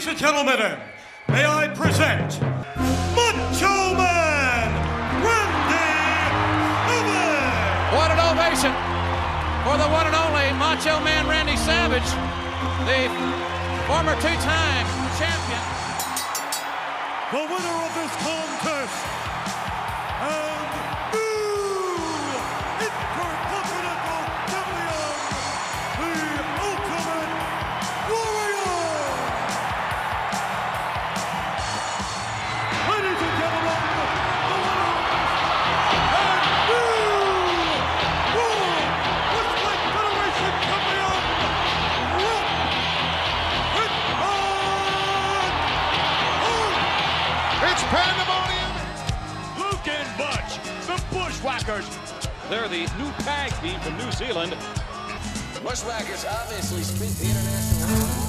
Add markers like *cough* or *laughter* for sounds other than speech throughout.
Ladies and gentlemen, may I present Macho Man Randy Savage! What an ovation for the one and only Macho Man Randy Savage, the former two-time champion. The winner of this contest and They're the new tag team from New Zealand. Bushwhackers obviously speak the international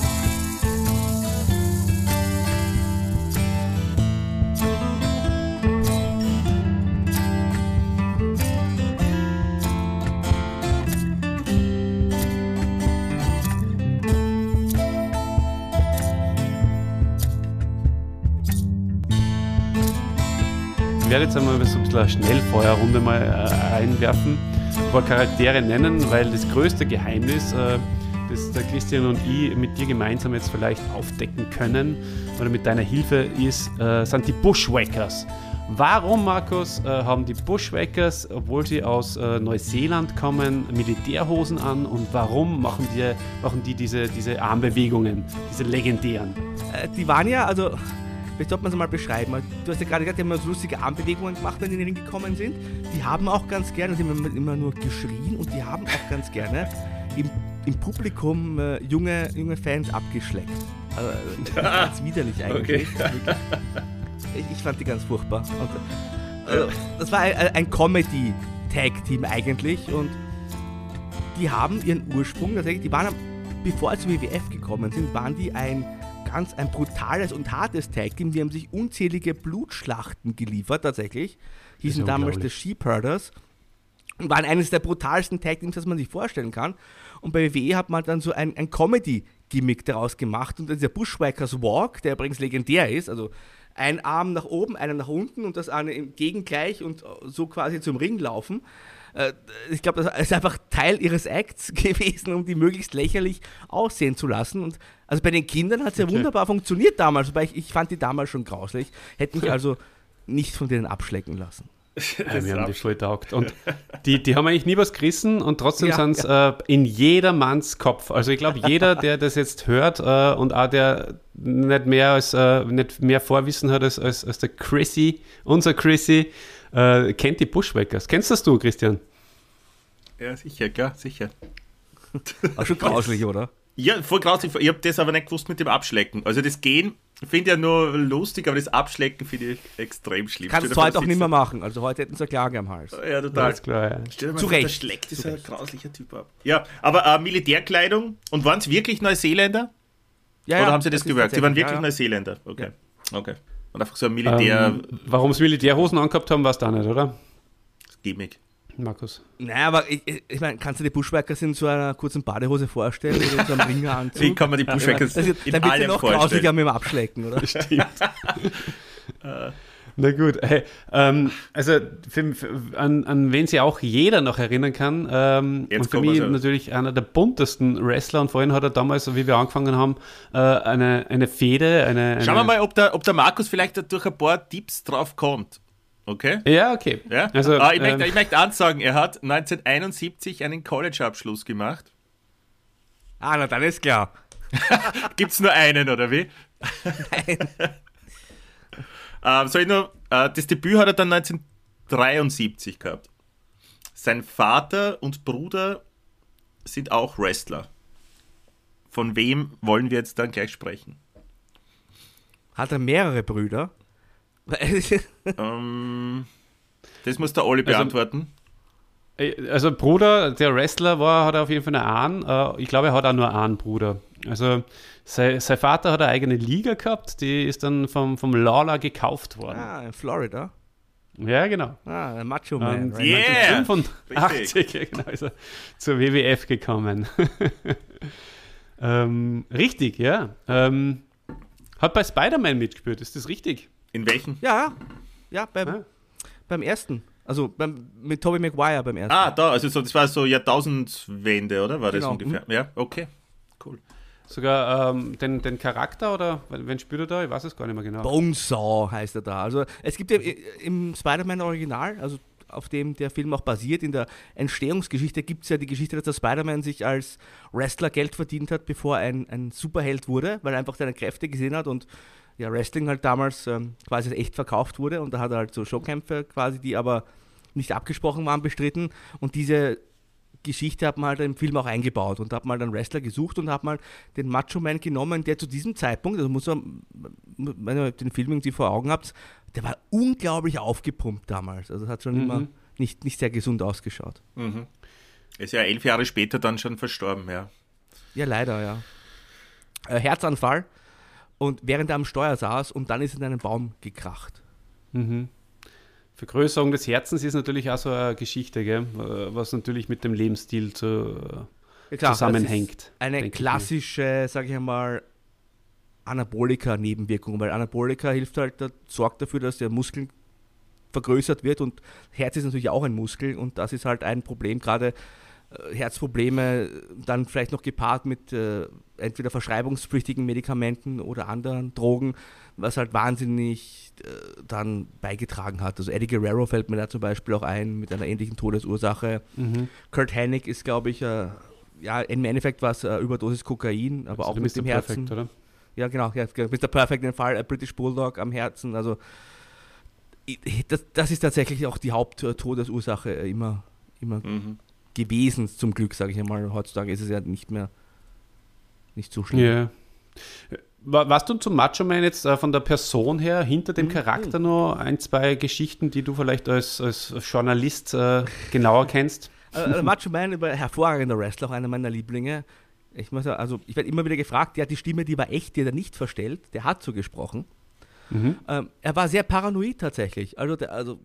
werde jetzt einmal so ein bisschen eine Schnellfeuerrunde mal äh, einwerfen, ein paar Charaktere nennen, weil das größte Geheimnis, äh, das der Christian und ich mit dir gemeinsam jetzt vielleicht aufdecken können oder mit deiner Hilfe ist, äh, sind die Bushwhackers. Warum, Markus, äh, haben die Bushwhackers, obwohl sie aus äh, Neuseeland kommen, Militärhosen an und warum machen die, machen die diese, diese Armbewegungen, diese legendären? Äh, die waren ja, also, vielleicht sollte man es mal beschreiben. Du hast ja gerade gesagt, die haben so lustige Armbewegungen gemacht, wenn die in den Ring gekommen sind. Die haben auch ganz gerne, die haben immer- nur geschrien und die haben auch ganz gerne im, im Publikum äh, junge, junge Fans abgeschleckt. Also, äh, *laughs* ganz widerlich eigentlich. Wirklich. *laughs* Ich, ich fand die ganz furchtbar. Und, also, das war ein, ein Comedy-Tag-Team eigentlich und die haben ihren Ursprung, tatsächlich, die waren, bevor sie zur WWF gekommen sind, waren die ein ganz ein brutales und hartes Tag-Team. Die haben sich unzählige Blutschlachten geliefert, tatsächlich. Hießen damals die unglaublich. Sheep Herders und waren eines der brutalsten Tag-Teams, das man sich vorstellen kann. Und bei WWE hat man dann so ein, ein Comedy-Gimmick daraus gemacht und dieser Bushwhackers Walk, der übrigens legendär ist, also ein Arm nach oben, einer nach unten und das eine im Gegengleich und so quasi zum Ring laufen. Äh, Ich glaube, das ist einfach Teil ihres Acts *laughs* gewesen, um die möglichst lächerlich aussehen zu lassen. Und also bei den Kindern hat es ja wunderbar funktioniert damals, wobei ich, ich fand die damals schon grauslich. Hätte mich *laughs* also nicht von denen abschlecken lassen. Ja, wir haben die voll taugt. Und *laughs* die, die haben eigentlich nie was gerissen und trotzdem Ja, sind es äh, in jedermanns Kopf. Also ich glaube, jeder, der das jetzt hört äh, und auch der nicht mehr als äh, nicht mehr Vorwissen hat als, als, als der Chrissy, unser Chrissy, äh, kennt die Bushwhackers. Kennst das du, Christian? Ja, sicher, klar, sicher. Auch schon grauslich, oder? Ja, voll grausig. Ich habe das aber nicht gewusst mit dem Abschlecken. Also das Gehen finde ich ja nur lustig, aber das Abschlecken finde ich extrem schlimm. Kannst du heute auch nicht mehr machen. Also heute hätten sie eine Klage am Hals. Ja, total. Alles klar, ja. Stell dir mal Zu vor, der Recht. schlägt ein Recht. grauslicher Typ ab. Ja, aber äh, Militärkleidung. Und waren es wirklich Neuseeländer? Ja, Oder haben sie das, ist gewirkt? Die waren wirklich ja, ja. Neuseeländer. Okay. Okay. Und einfach so ein Militär-Gimmick. Ähm, Warum sie Militärhosen angehabt haben, weißt du auch nicht, oder? Markus. Naja, aber ich, ich meine, kannst du die Bushwhackers in so einer kurzen Badehose vorstellen oder in so einem Ringeranzug? *laughs* Wie kann man die Bushwhackers das, in Dann wird ja noch grauslicher mit dem Abschlecken, oder? *laughs* *laughs* Na gut, hey, ähm, also für, für, an, an wen sich auch jeder noch erinnern kann, ähm, Jetzt und für mich natürlich einer der buntesten Wrestler und vorhin hat er damals, wie wir angefangen haben, äh, eine, eine Fehde, eine, eine Schauen wir mal, ob der, ob der Markus vielleicht durch ein paar Tipps drauf kommt. Okay? Ja, okay. Ja? Also, ah, ich, möchte, ähm, ich möchte eins sagen, er hat 1971 einen College-Abschluss gemacht. Ah, na dann ist klar. *laughs* Gibt es nur einen, oder wie? *laughs* Nein. *laughs* Ähm, soll ich nur, äh, das Debüt hat er dann 1973 gehabt. Sein Vater und Bruder sind auch Wrestler. Von wem wollen wir jetzt dann gleich sprechen? Hat er mehrere Brüder? *laughs* Ähm, das muss der Olli Also- beantworten. äh, also Bruder, der Wrestler war, hat auf jeden Fall einen, äh, ich glaube, er hat auch nur einen Bruder. Also sein, sein Vater hat eine eigene Liga gehabt, die ist dann vom, vom Lawler gekauft worden. ah, in Florida. Ja, genau. Ah, Macho Man. Und right? Yeah! 1985 ja, genau, ist er zur WWF gekommen. *laughs* ähm, richtig, ja. Ähm, Hat bei Spider-Man mitgespielt, ist das richtig? In welchen? Ja, ja, beim, Ah. beim ersten. Also beim, mit Tobey Maguire beim ersten. Ah, da, also so, das war so Jahrtausendwende, oder? War das Genau. ungefähr? Ja, okay. Sogar ähm, den, den Charakter oder wen spielt er da? Ich weiß es gar nicht mehr genau. Bonesaw heißt er da. Also es gibt ja i- im Spider-Man-Original, also auf dem der Film auch basiert, in der Entstehungsgeschichte gibt es ja die Geschichte, dass der Spider-Man sich als Wrestler Geld verdient hat, bevor er ein, ein Superheld wurde, weil er einfach seine Kräfte gesehen hat und ja, Wrestling halt damals ähm, quasi echt verkauft wurde und da hat er halt so Showkämpfe quasi, die aber nicht abgesprochen waren, bestritten und diese Geschichte hat man halt im Film auch eingebaut und hat halt einen Wrestler gesucht und hat mal den Macho Man genommen, der zu diesem Zeitpunkt, also muss man, wenn ihr den Film irgendwie vor Augen habt, der war unglaublich aufgepumpt damals. Also hat schon immer nicht, nicht sehr gesund ausgeschaut. Er ist ja elf Jahre später dann schon verstorben, ja. Ja, leider, ja. Äh, Herzanfall und während er am Steuer saß und dann ist er in einen Baum gekracht. Vergrößerung des Herzens ist natürlich auch so eine Geschichte, gell? Äh, was natürlich mit dem Lebensstil zu, Ja, klar, zusammenhängt. das ist Eine klassische, sage ich einmal, Anabolika-Nebenwirkung, weil Anabolika hilft halt, sorgt dafür, dass der Muskel vergrößert wird und Herz ist natürlich auch ein Muskel und das ist halt ein Problem, gerade äh, Herzprobleme dann vielleicht noch gepaart mit äh, entweder verschreibungspflichtigen Medikamenten oder anderen Drogen, was halt wahnsinnig äh, dann beigetragen hat. Also Eddie Guerrero fällt mir da zum Beispiel auch ein mit einer ähnlichen Todesursache. Mhm. Kurt Hennig ist, glaube ich, äh, ja, im Endeffekt war es äh, Überdosis Kokain, aber auch Also, mit dem Mr. Herzen. Perfect, oder? Ja, genau, ja, Mr. Perfect in dem Fall, äh, British Bulldog am Herzen. Also das, das ist tatsächlich auch die Haupttodesursache äh, immer, immer Mhm. gewesen, zum Glück, sage ich einmal. Heutzutage ist es ja nicht mehr nicht so schlimm. Wa- Warst du zum Macho Man jetzt äh, von der Person her hinter Mhm. dem Charakter noch ein, zwei Geschichten, die du vielleicht als, als Journalist äh, genauer kennst? Äh, Macho Man, hervorragender Wrestler, auch einer meiner Lieblinge. Ich muss also ich werde immer wieder gefragt, ja, die Stimme, die war echt, die hat er nicht verstellt, der hat so gesprochen. Ähm, er war sehr paranoid tatsächlich. Also, der, also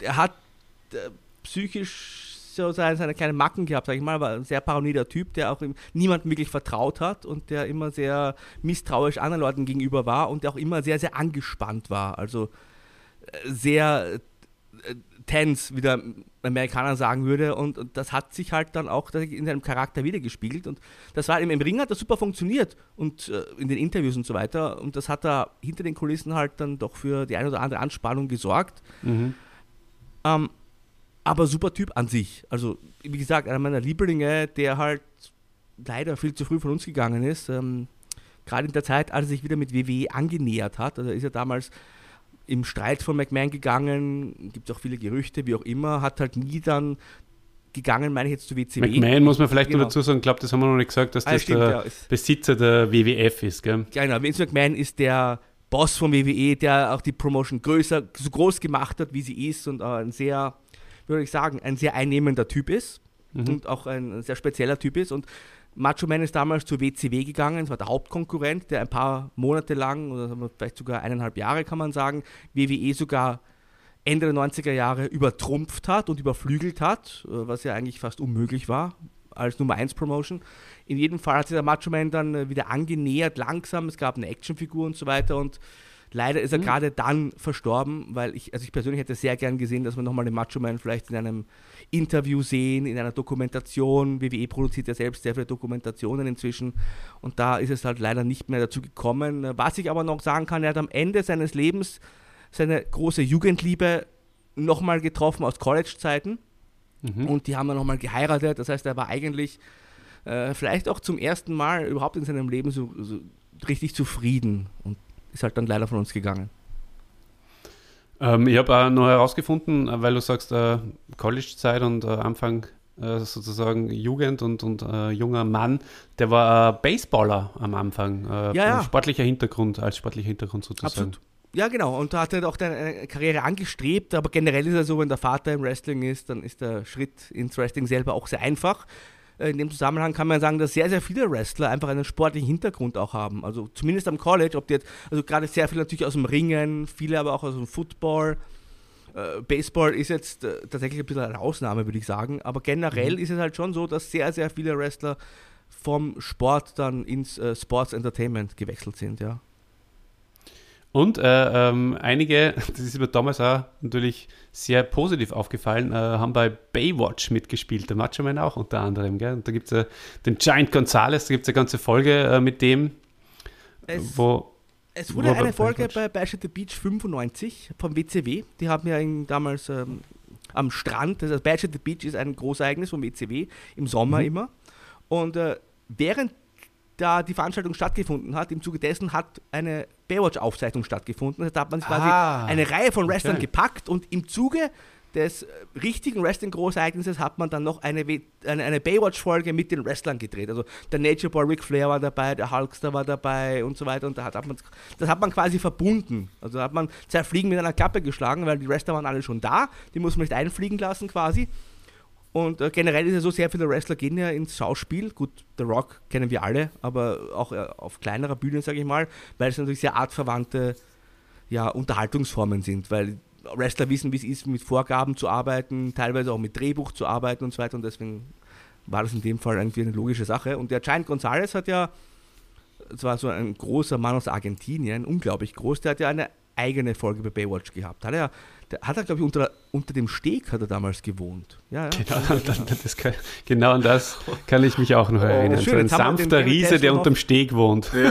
er hat äh, psychisch so seine, seine kleinen Macken gehabt, sag ich mal, war ein sehr paranoider Typ, der auch niemandem wirklich vertraut hat und der immer sehr misstrauisch anderen Leuten gegenüber war und der auch immer sehr, sehr angespannt war. Also äh, sehr äh, tense, wie der Amerikaner sagen würde. Und, und das hat sich halt dann auch in seinem Charakter wiedergespiegelt. Und das war im, im Ring hat das super funktioniert und äh, in den Interviews und so weiter. Und das hat da hinter den Kulissen halt dann doch für die eine oder andere Anspannung gesorgt. Ähm, aber super Typ an sich. Also, wie gesagt, einer meiner Lieblinge, der halt leider viel zu früh von uns gegangen ist. Ähm, Gerade in der Zeit, als er sich wieder mit WWE angenähert hat. Also ist er damals im Streit von McMahon gegangen, gibt es auch viele Gerüchte, wie auch immer, hat halt nie dann gegangen, meine ich jetzt zu WCW. McMahon muss man vielleicht Genau. noch dazu sagen, ich glaube, das haben wir noch nicht gesagt, dass Ah, das stimmt, der ja, Besitzer der WWF ist, gell? Genau. Vince McMahon ist der Boss von WWE, der auch die Promotion größer, so groß gemacht hat, wie sie ist und äh, ein sehr, soll ich sagen, ein sehr einnehmender Typ ist und auch ein sehr spezieller Typ ist. Und Macho Man ist damals zur WCW gegangen, das war der Hauptkonkurrent, der ein paar Monate lang, oder vielleicht sogar eineinhalb Jahre kann man sagen, WWE sogar Ende der 90er Jahre übertrumpft hat und überflügelt hat, äh, was ja eigentlich fast unmöglich war als Nummer 1 Promotion. In jedem Fall hat sich der Macho Man dann äh, wieder angenähert, langsam. Es gab eine Actionfigur und so weiter und leider ist er gerade dann verstorben, weil ich, also ich persönlich hätte sehr gern gesehen, dass wir nochmal den Macho Man vielleicht in einem Interview sehen, in einer Dokumentation. WWE produziert ja selbst sehr viele Dokumentationen inzwischen und da ist es halt leider nicht mehr dazu gekommen. Was ich aber noch sagen kann, er hat am Ende seines Lebens seine große Jugendliebe nochmal getroffen aus College-Zeiten. Und die haben dann nochmal geheiratet. Das heißt, er war eigentlich äh, vielleicht auch zum ersten Mal überhaupt in seinem Leben so, so richtig zufrieden und ist halt dann leider von uns gegangen. Ähm, ich habe auch noch herausgefunden, äh, weil du sagst, äh, College-Zeit und äh, Anfang äh, sozusagen Jugend und, und äh, junger Mann, der war Baseballer am Anfang. Äh, Ja, ja. Sportlicher Hintergrund, als sportlicher Hintergrund sozusagen. Absolut. Ja, genau. Und da hat er auch eine Karriere angestrebt, aber generell ist er so, wenn der Vater im Wrestling ist, dann ist der Schritt ins Wrestling selber auch sehr einfach. In dem Zusammenhang kann man sagen, dass sehr, sehr viele Wrestler einfach einen sportlichen Hintergrund auch haben. Also zumindest am College, ob die jetzt, also gerade sehr viele natürlich aus dem Ringen, viele aber auch aus dem Football. Äh, Baseball ist jetzt äh, tatsächlich ein bisschen eine Ausnahme, würde ich sagen. Aber generell ist es halt schon so, dass sehr, sehr viele Wrestler vom Sport dann ins äh, Sports Entertainment gewechselt sind, ja. Und äh, ähm, einige, *laughs* das ist mir damals auch natürlich sehr positiv aufgefallen, äh, haben bei Baywatch mitgespielt, der Macho Man auch unter anderem. Gell? Und da gibt es äh, den Giant Gonzalez, da gibt es eine ganze Folge äh, mit dem, Es, wo. es wurde wo eine bei Folge Baywatch- bei Bash at the Beach 95 vom WCW. Die haben ja in, damals ähm, am Strand, heißt Bash at the Beach ist ein Großereignis vom WCW, im Sommer Mhm. immer. Und äh, während da die Veranstaltung stattgefunden hat, im Zuge dessen hat eine Baywatch-Aufzeichnung stattgefunden. Da hat man quasi Ah, eine Reihe von Wrestlern okay. gepackt und im Zuge des äh, richtigen Wrestling-Großereignisses hat man dann noch eine, eine, eine Baywatch-Folge mit den Wrestlern gedreht. Also der Nature Boy Ric Flair war dabei, der Hulkster war dabei und so weiter. Und da hat, hat man, das hat man quasi verbunden. Also da hat man zwei Fliegen mit einer Klappe geschlagen, weil die Wrestler waren alle schon da. Die muss man nicht einfliegen lassen quasi. Und äh, generell ist ja so, sehr viele Wrestler gehen ja ins Schauspiel. Gut, The Rock kennen wir alle, aber auch äh, auf kleinerer Bühne, sage ich mal, weil es natürlich sehr artverwandte ja, Unterhaltungsformen sind, weil Wrestler wissen, wie es ist, mit Vorgaben zu arbeiten, teilweise auch mit Drehbuch zu arbeiten und so weiter und deswegen war das in dem Fall irgendwie eine logische Sache. Und der Giant Gonzalez hat ja, es war so ein großer Mann aus Argentinien, unglaublich groß, der hat ja eine eigene Folge bei Baywatch gehabt. Hat er, der hat er, glaube ich, unter, unter dem Steg hat er damals gewohnt. Ja, ja. Genau, *laughs* das kann, genau an das kann ich mich auch noch erinnern. schön, so ein sanfter Riese, der unterm Steg wohnt. *laughs*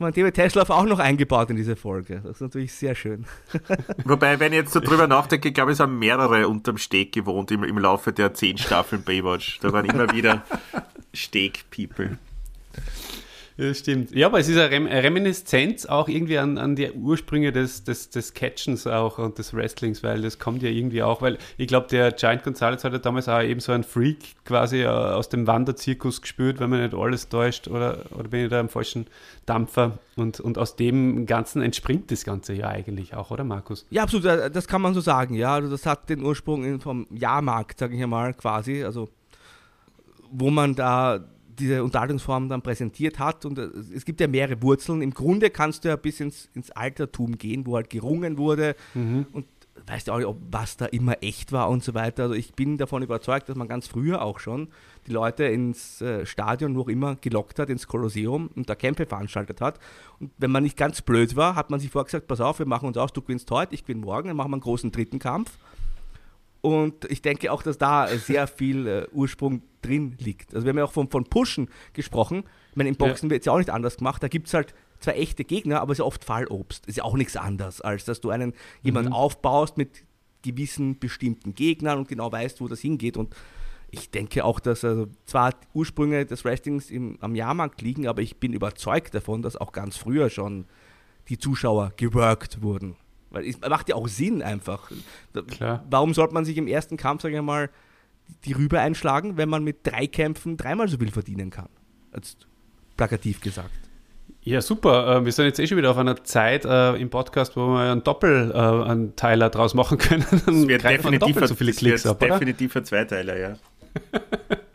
Haben wir David Tesla auch noch eingebaut in diese Folge. Das ist natürlich sehr schön. *laughs* Wobei, wenn ich jetzt so drüber nachdenke, ich glaube, es haben mehrere unterm Steg gewohnt im, im Laufe der zehn Staffeln Baywatch. Da waren immer wieder Steg-People. Ja, stimmt. Ja, aber es ist eine Rem Reminiszenz auch irgendwie an, an die Ursprünge des, des, des Catchens auch und des Wrestlings, weil das kommt ja irgendwie auch, weil ich glaube, der Giant Gonzalez hat ja damals auch eben so einen Freak quasi äh, aus dem Wanderzirkus gespürt, wenn man nicht alles täuscht, oder, oder bin ich da am falschen Dampfer? Und, und aus dem Ganzen entspringt das Ganze ja eigentlich auch, oder Markus? Ja, absolut, äh, das kann man so sagen, ja. Also das hat den Ursprung vom Jahrmarkt, sage ich mal, quasi, also wo man da diese Unterhaltungsform dann präsentiert hat und äh, es gibt ja mehrere Wurzeln. Im Grunde kannst du ja bis ins, ins Altertum gehen, wo halt gerungen wurde und weißt ja auch nicht, ob was da immer echt war und so weiter. Also ich bin davon überzeugt, dass man ganz früher auch schon die Leute ins äh, Stadion, wo auch immer, gelockt hat, ins Kolosseum und da Kämpfe veranstaltet hat. Und wenn man nicht ganz blöd war, hat man sich vorgesagt, pass auf, wir machen uns aus, du gewinnst heute, ich gewinne morgen, dann machen wir einen großen dritten Kampf. Und ich denke auch, dass da sehr viel äh, Ursprung drin liegt. Also wir haben ja auch von, von Pushen gesprochen. Ich meine, im Boxen wird es ja auch nicht anders gemacht. Da gibt es halt zwar echte Gegner, aber es ist ja oft Fallobst. Ist ja auch nichts anderes, als dass du einen jemanden aufbaust mit gewissen bestimmten Gegnern und genau weißt, wo das hingeht. Und ich denke auch, dass also zwar Ursprünge des Wrestlings im, am Jahrmarkt liegen, aber ich bin überzeugt davon, dass auch ganz früher schon die Zuschauer geworkt wurden. Weil es macht ja auch Sinn einfach. Klar. Warum sollte man sich im ersten Kampf, sage ich mal, die Rübe einschlagen, wenn man mit drei Kämpfen dreimal so viel verdienen kann? Jetzt plakativ gesagt. Ja, super. Äh, wir sind jetzt eh schon wieder auf einer Zeit äh, im Podcast, wo wir einen Doppel-Teiler draus machen können. Dann greifen wir definitiv, doppelt so viele Klicks ab, definitiv ein Zweiteiler, ja. *laughs*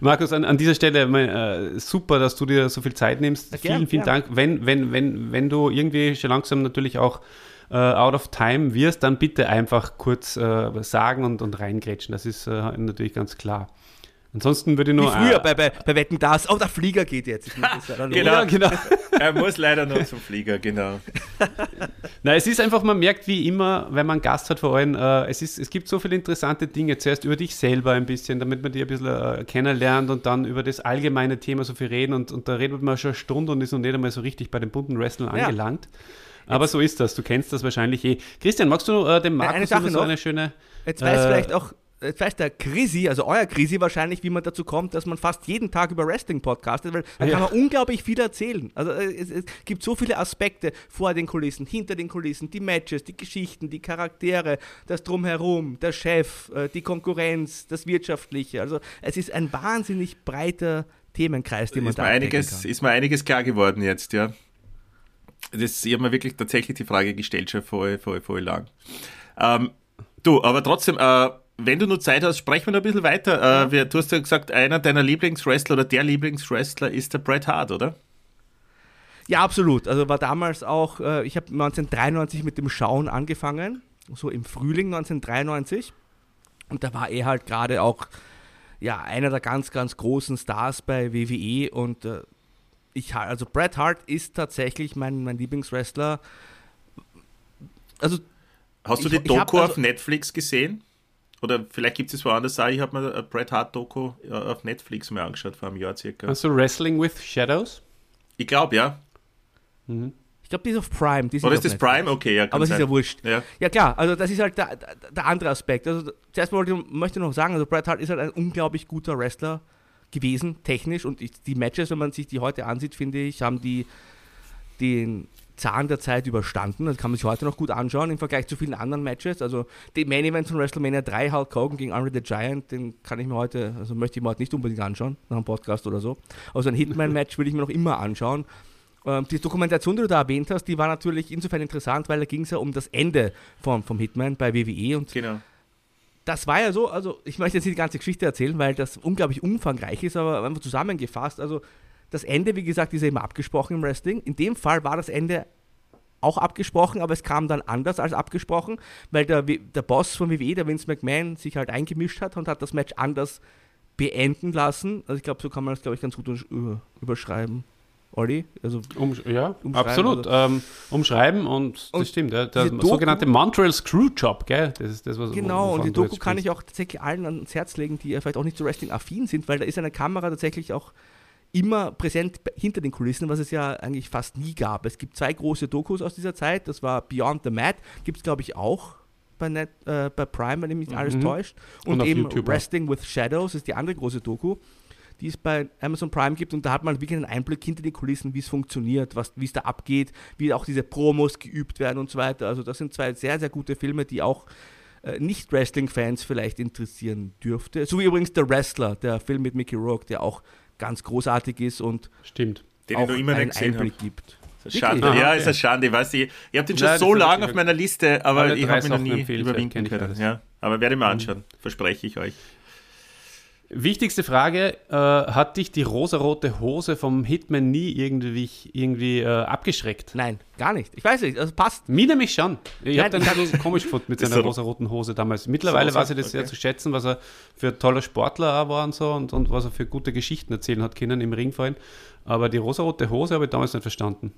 Markus, an, an dieser Stelle äh, super, dass du dir so viel Zeit nimmst. Ja, vielen, vielen gern. Dank. Wenn, wenn, wenn, wenn du irgendwie schon langsam natürlich auch äh, out of time wirst, dann bitte einfach kurz äh, sagen und, und reingrätschen. Das ist äh, natürlich ganz klar. Ansonsten würde ich Wie nur. früher äh, bei, bei, bei Wetten das. Oh, der Flieger geht jetzt. Ich muss das. *laughs* Ja, genau. *laughs* Er muss leider noch zum Flieger, genau. *laughs* Na, es ist einfach, man merkt wie immer, wenn man einen Gast hat vor allem, äh, es, ist, es gibt so viele interessante Dinge. Zuerst über dich selber ein bisschen, damit man dich ein bisschen äh, kennenlernt und dann über das allgemeine Thema so viel reden und, und da redet man schon eine Stunde und ist noch nicht einmal so richtig bei den bunten Wrestlern Ja. angelangt. Aber so ist das, du kennst das wahrscheinlich eh. Christian, magst du äh, dem Nein, eine Markus Sache über so noch. eine schöne... Jetzt weiß Äh, vielleicht auch, jetzt weiß der Krisi, also euer Krisi wahrscheinlich, wie man dazu kommt, dass man fast jeden Tag über Wrestling podcastet, weil da Ja. kann man unglaublich viel erzählen. Also äh, es, es gibt so viele Aspekte vor den Kulissen, hinter den Kulissen, die Matches, die Geschichten, die Charaktere, das Drumherum, der Chef, äh, die Konkurrenz, das Wirtschaftliche. Also es ist ein wahnsinnig breiter Themenkreis, den man Ist da mir, einiges, kann. ist mir einiges klar geworden jetzt, ja. Das, ich habe mir wirklich tatsächlich die Frage gestellt, schon voll, voll, voll lang. Ähm, du, aber trotzdem, äh, wenn du nur Zeit hast, sprechen wir noch ein bisschen weiter. Äh, wir, du hast ja gesagt, einer deiner Lieblingswrestler oder der Lieblingswrestler ist der Bret Hart, oder? Ja, absolut. Also war damals auch, äh, ich habe 1993 mit dem Schauen angefangen, so im Frühling 1993. Und da war er halt gerade auch ja, einer der ganz, ganz großen Stars bei WWE. Und äh, ich, also Bret Hart ist tatsächlich mein, mein Lieblingswrestler. Also, Hast du Ich- die Doku also- auf Netflix gesehen? Oder vielleicht gibt es es woanders auch. Ich habe mir eine Bret Hart Doku äh, auf Netflix mal angeschaut vor einem Jahr circa. Hast du Wrestling with Shadows? Ich glaube, ja. ich glaube, die ist auf Prime. Ist Oder ist das Netflix. Prime? Okay, ja. Aber es ist ja wurscht. Ja. Ja klar, also das ist halt der, der, der andere Aspekt. Also zuerst mal möchte ich noch sagen, also Bret Hart ist halt ein unglaublich guter Wrestler gewesen, technisch. Und ich, die Matches, wenn man sich die heute ansieht, finde ich, haben die den Zahn der Zeit überstanden. Das kann man sich heute noch gut anschauen im Vergleich zu vielen anderen Matches. Also die Main Event von WrestleMania 3, Hulk Hogan gegen Andre the Giant, den kann ich mir heute, also möchte ich mir heute nicht unbedingt anschauen, nach einem Podcast oder so. Also ein Hitman-Match würde ich mir noch immer anschauen. Ähm, die Dokumentation, die du da erwähnt hast, die war natürlich insofern interessant, weil da ging es ja um das Ende vom, vom Hitman bei WWE und Genau. das war ja so, also ich möchte jetzt nicht die ganze Geschichte erzählen, weil das unglaublich umfangreich ist, aber einfach zusammengefasst, also das Ende, wie gesagt, ist immer abgesprochen im Wrestling. In dem Fall war das Ende auch abgesprochen, aber es kam dann anders als abgesprochen, weil der, der Boss von WWE, der Vince McMahon, sich halt eingemischt hat und hat das Match anders beenden lassen. Also ich glaube, so kann man das, glaube ich, ganz gut über- überschreiben. Olli? Also Um, ja, Umschreiben, absolut. Ähm, umschreiben und das Und stimmt. Der, der sogenannte Montreal Screwjob, gell? Das ist das, was Genau, und die Doku kann ich auch tatsächlich allen ans Herz legen, die ja vielleicht auch nicht so Wrestling-affin sind, weil da ist eine Kamera tatsächlich auch immer präsent hinter den Kulissen, was es ja eigentlich fast nie gab. Es gibt zwei große Dokus aus dieser Zeit, das war Beyond the Mat, gibt es glaube ich auch bei, Net, äh, bei Prime, wenn mich nicht alles Mhm. täuscht. Und Und, eben YouTube auch. Wrestling with Shadows ist die andere große Doku, die es bei Amazon Prime gibt und da hat man wirklich einen Einblick hinter die Kulissen, wie es funktioniert, wie es da abgeht, wie auch diese Promos geübt werden und so weiter. Also das sind zwei sehr, sehr gute Filme, die auch äh, Nicht-Wrestling-Fans vielleicht interessieren dürfte. So wie übrigens der Wrestler, der Film mit Mickey Rourke, der auch ganz großartig ist und Stimmt. Den auch ich noch immer einen. Einblick gibt. Schande. Aha, ja, okay. ist eine Schande. Ich weiß, ich, ich habe den schon Nein, so lange hab auf meiner Liste, aber ich habe ihn noch nie überwinden können. Ja, aber werde ich mir anschauen. Verspreche ich euch. Wichtigste Frage: äh, Hat dich die rosarote Hose vom Hitman nie irgendwie, irgendwie äh, abgeschreckt? Nein, gar nicht. Ich weiß nicht, also passt. Mir nämlich schon. Ich habe den so komisch gefunden mit *laughs* seiner rosaroten Hose damals. Mittlerweile So- weiß ich das sehr okay. zu schätzen, was er für ein toller Sportler auch war und so und, und was er für gute Geschichten erzählen hat können im Ring vorhin. Aber die rosarote Hose habe ich damals nicht verstanden.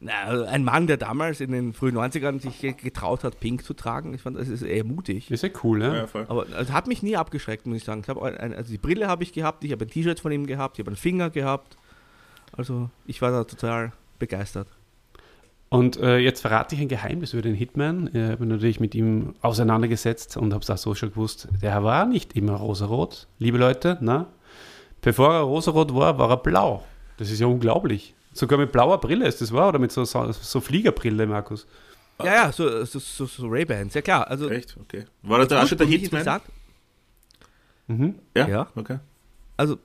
Na, also ein Mann, der damals in den frühen 90ern sich ge- getraut hat, Pink zu tragen, ich fand, das ist eher mutig. Ist ja cool, ne? Ja, voll. Aber es hat mich nie abgeschreckt, muss ich sagen. Ich hab ein, also die Brille habe ich gehabt, ich habe ein T-Shirt von ihm gehabt, ich habe einen Finger gehabt. Also ich war da total begeistert. Und äh, jetzt verrate ich ein Geheimnis über den Hitman. Ich habe mich natürlich mit ihm auseinandergesetzt und habe es auch so schon gewusst. Der war nicht immer rosarot. Liebe Leute, na? Bevor er rosarot war, war er blau. Das ist ja unglaublich. Sogar mit blauer Brille ist das wahr? Oder mit so, so, so Fliegerbrille, Markus? Ja, ja, so, so, so, so Ray-Bans, ja klar. Also Echt? Okay. War das da auch schon der Hitman? Mhm. Ja? Ja. Okay. Also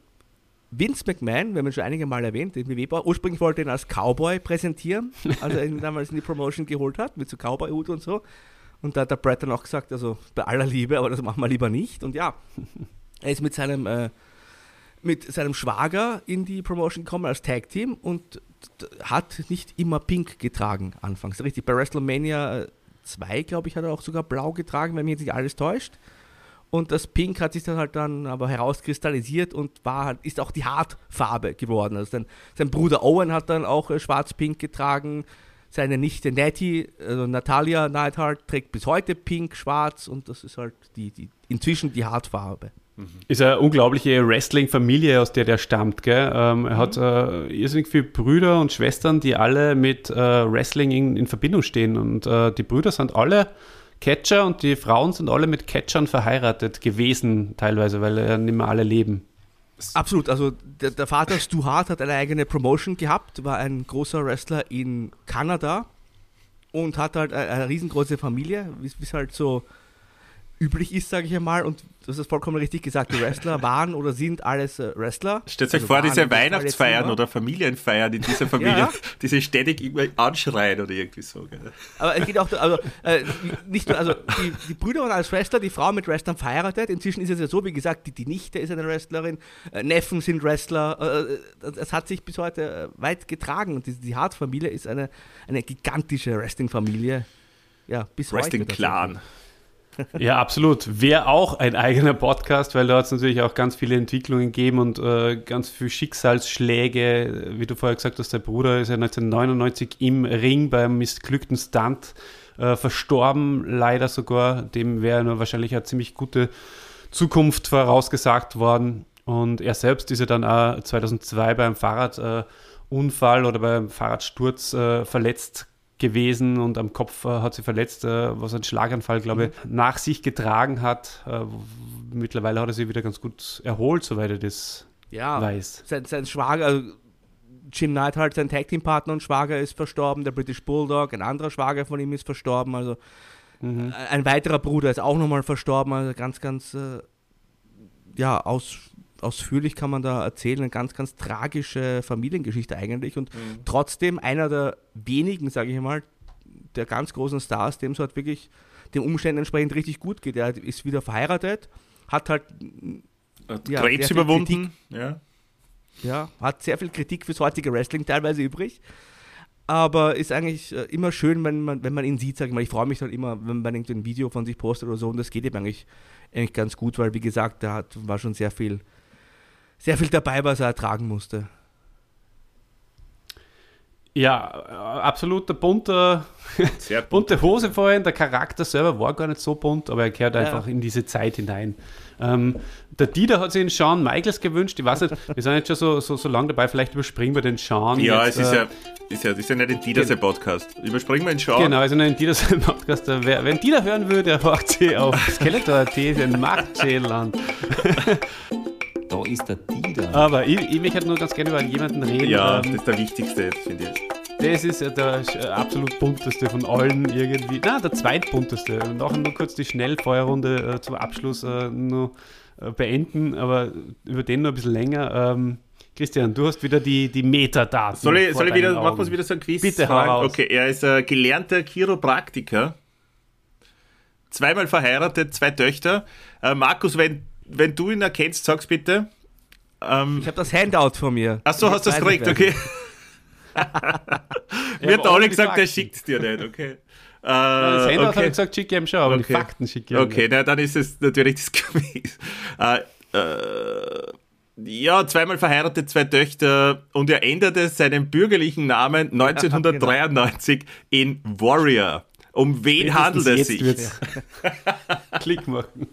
Vince McMahon, wir haben ihn schon einige Mal erwähnt, den WWE, ursprünglich wollte er ihn als Cowboy präsentieren, *laughs* als er ihn damals in die Promotion geholt hat, mit so Cowboy-Hut und so. Und da hat der Brett dann auch gesagt, also bei aller Liebe, aber das machen wir lieber nicht. Und ja, er ist mit seinem, äh, mit seinem Schwager in die Promotion gekommen als Tag-Team und d- hat nicht immer pink getragen anfangs. Richtig, bei WrestleMania 2, glaube ich, hat er auch sogar blau getragen, wenn mich jetzt nicht alles täuscht. Und das Pink hat sich dann halt dann aber herauskristallisiert und war halt, ist auch die Hartfarbe geworden. Also sein, sein Bruder Owen hat dann auch äh, schwarz-pink getragen. Seine Nichte Nettie, also Natalia Neidhart, trägt bis heute pink, schwarz und das ist halt die, die inzwischen die Hartfarbe. Ist eine unglaubliche Wrestling-Familie, aus der der stammt. Gell? Ähm, er hat äh, irrsinnig viele Brüder und Schwestern, die alle mit äh, Wrestling in, in Verbindung stehen. Und äh, die Brüder sind alle Catcher und die Frauen sind alle mit Catchern verheiratet gewesen, teilweise, weil äh, nicht mehr alle leben. Absolut, also der, der Vater Stu Hart hat eine eigene Promotion gehabt, war ein großer Wrestler in Kanada und hat halt eine, eine riesengroße Familie, wie es halt so üblich ist, sage ich einmal. Und du hast es vollkommen richtig gesagt, die Wrestler *laughs* waren oder sind alles äh, Wrestler. Stellt euch Also vor, waren diese Weihnachtsfeiern immer. oder Familienfeiern in dieser Familie, Ja. *laughs* die sich ständig irgendwie anschreien oder irgendwie so. Gell? Aber es geht auch, also, äh, nicht nur, also die, die Brüder waren als Wrestler, die Frau mit Wrestlern verheiratet. Inzwischen ist es ja so, wie gesagt, die, die Nichte ist eine Wrestlerin, äh, Neffen sind Wrestler. Äh, das, das hat sich bis heute äh, weit getragen. Und die, die Hart-Familie ist eine, eine gigantische Wrestling-Familie. Ja, bis heute. Wrestling-Clan. Ja, absolut. Wäre auch ein eigener Podcast, weil da hat es natürlich auch ganz viele Entwicklungen gegeben und äh, ganz viele Schicksalsschläge. Wie du vorher gesagt hast, der Bruder ist ja 1999 im Ring beim missglückten Stunt äh, verstorben, leider sogar. Dem wäre wahrscheinlich eine ziemlich gute Zukunft vorausgesagt worden. Und er selbst ist ja dann auch 2002 beim Fahrradunfall äh, oder beim Fahrradsturz äh, verletzt gewesen und am Kopf äh, hat sie verletzt, äh, was ein Schlaganfall, glaube ich, mhm. nach sich getragen hat. Äh, mittlerweile hat er sich wieder ganz gut erholt, soweit er das ja, weiß. Sein, sein Schwager, also Jim Knight halt sein Tag Team Partner und Schwager ist verstorben, der British Bulldog, ein anderer Schwager von ihm ist verstorben, also mhm. ein weiterer Bruder ist auch nochmal verstorben, also ganz, ganz äh, ja, aus, ausführlich kann man da erzählen, eine ganz, ganz tragische Familiengeschichte eigentlich und mhm. trotzdem einer der wenigen, sage ich mal, der ganz großen Stars, dem es halt wirklich den Umständen entsprechend richtig gut geht. Er ist wieder verheiratet, hat halt hat ja, Krebs überwunden, ja. Ja, hat sehr viel Kritik fürs heutige Wrestling teilweise übrig. Aber ist eigentlich äh, immer schön, wenn man, wenn man ihn sieht, sag ich mal. Ich freue mich dann immer, wenn man irgendwie ein Video von sich postet oder so. Und das geht ihm eigentlich, eigentlich ganz gut, weil, wie gesagt, da hat, war schon sehr viel, sehr viel dabei, was er ertragen musste. Ja, absolut der bunte, *laughs* *laughs* bunte Hose vorhin. Der Charakter selber war gar nicht so bunt, aber er gehört ja. einfach in diese Zeit hinein. Ähm, der Dieter hat sich den Shawn Michaels gewünscht. Ich weiß nicht, wir sind jetzt schon so, so, so lange dabei, vielleicht überspringen wir den Shawn. Ja, jetzt, es ist, äh, ja, ist, ja, ist ja nicht ein Dieter Podcast. Überspringen wir den Shawn. Genau, es ist ein Dieter *laughs* Podcast. Wer, wer Dieter hören würde, der macht sie auf Skeletor.at, den Marktschäland. Ist der Dieter. Aber ich, ich möchte nur ganz gerne über jemanden reden. Ja, ähm, das ist der wichtigste, finde ich. Das ist der äh, absolut bunteste von allen irgendwie. Na, der zweitbunteste. Und nachher nur kurz die Schnellfeuerrunde äh, zum Abschluss äh, nur äh, beenden, aber über den nur ein bisschen länger. Ähm, Christian, du hast wieder die, die Metadaten. Soll ich, soll ich wieder, machen wir wieder so ein Quiz? Bitte, hau raus. Okay, er ist ein gelernter Chiropraktiker, zweimal verheiratet, zwei Töchter. Äh, Markus, wenn, wenn du ihn erkennst, sag's bitte. Ähm, ich habe das Handout von mir. Achso, hast du das korrekt, okay. *laughs* Mir hat alle gesagt, er schickt es dir nicht, okay. *laughs* Äh, das Handout okay. habe ich gesagt, schicke ihm schon, aber okay. die Fakten schicke ich ihm Okay, na, dann ist es natürlich das *laughs* Quiz. Äh, äh, ja, zweimal verheiratet, zwei Töchter und er änderte seinen bürgerlichen Namen 1993 genau. in Warrior. Um wen Spätestens handelt es sich? Klick machen.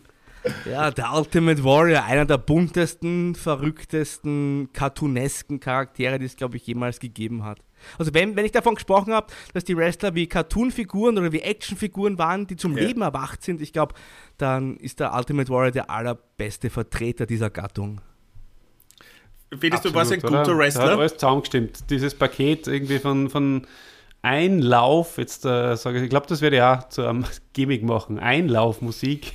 Ja, der Ultimate Warrior, einer der buntesten, verrücktesten, cartoonesken Charaktere, die es, glaube ich, jemals gegeben hat. Also wenn, wenn ich davon gesprochen habe, dass die Wrestler wie Cartoon-Figuren oder wie Action-Figuren waren, die zum ja. Leben erwacht sind, ich glaube, dann ist der Ultimate Warrior der allerbeste Vertreter dieser Gattung. Findest du, was ein guter oder? Wrestler? Da hat alles zusammengestimmt. Dieses Paket irgendwie von, von Einlauf, jetzt äh, sage ich, ich glaube, das werde ich auch zu einem *laughs* Gimmick machen. Einlaufmusik.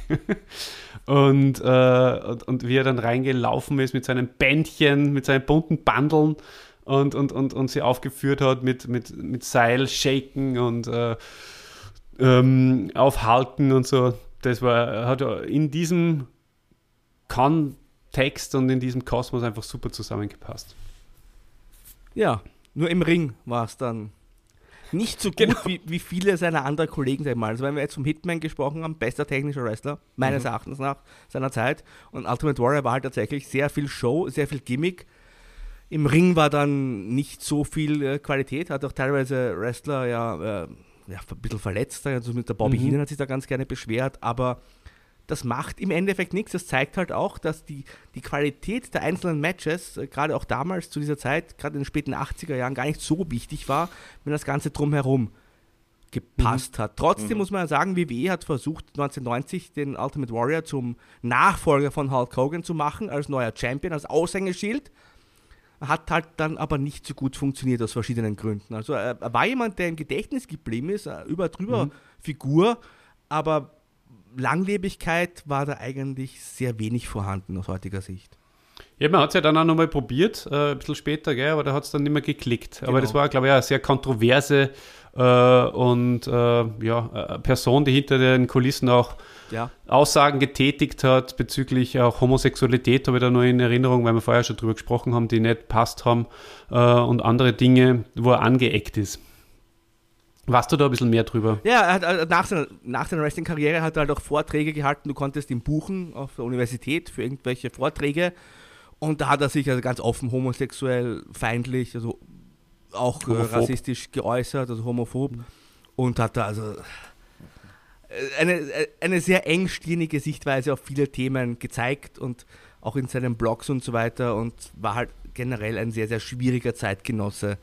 *laughs* und, äh, und, und wie er dann reingelaufen ist mit seinen Bändchen, mit seinen bunten Bandeln und, und, und, und sie aufgeführt hat mit, mit, mit Seil, Shaken und äh, ähm, Aufhalten und so. Das war, hat in diesem Kontext und in diesem Kosmos einfach super zusammengepasst. Ja, nur im Ring war es dann nicht so gut genau. wie, wie viele seiner anderen Kollegen, sag mal. Also wenn wir jetzt vom Hitman gesprochen haben, bester technischer Wrestler, meines mhm. Erachtens nach seiner Zeit. Und Ultimate Warrior war halt tatsächlich sehr viel Show, sehr viel Gimmick. Im Ring war dann nicht so viel äh, Qualität, hat auch teilweise Wrestler ja, äh, ja ein bisschen verletzt. Also mit der Bobby mhm. Heenan hat sich da ganz gerne beschwert, aber das macht im Endeffekt nichts. Das zeigt halt auch, dass die, die Qualität der einzelnen Matches, äh, gerade auch damals zu dieser Zeit, gerade in den späten 80er Jahren, gar nicht so wichtig war, wenn das Ganze drumherum gepasst mhm. hat. Trotzdem mhm. muss man sagen, WWE hat versucht 1990 den Ultimate Warrior zum Nachfolger von Hulk Hogan zu machen, als neuer Champion, als Aushängeschild. Hat halt dann aber nicht so gut funktioniert aus verschiedenen Gründen. Also er war jemand, der im Gedächtnis geblieben ist, über drüber mhm. Figur, aber Langlebigkeit war da eigentlich sehr wenig vorhanden aus heutiger Sicht. Ja, man hat es ja dann auch nochmal probiert, äh, ein bisschen später, gell, aber da hat es dann nicht mehr geklickt. Genau. Aber das war, glaube ich, eine sehr kontroverse äh, und äh, ja, Person, die hinter den Kulissen auch ja. Aussagen getätigt hat bezüglich auch Homosexualität, habe ich da nur in Erinnerung, weil wir vorher schon drüber gesprochen haben, die nicht passt haben äh, und andere Dinge, wo er angeeckt ist. Warst du da ein bisschen mehr drüber? Ja, er hat, äh, nach, seiner, nach seiner Wrestling-Karriere hat er halt auch Vorträge gehalten. Du konntest ihn buchen auf der Universität für irgendwelche Vorträge. Und da hat er sich also ganz offen homosexuell, feindlich, also auch äh, rassistisch geäußert, also homophob. Und hat da also eine, eine sehr engstirnige Sichtweise auf viele Themen gezeigt und auch in seinen Blogs und so weiter und war halt generell ein sehr, sehr schwieriger Zeitgenosse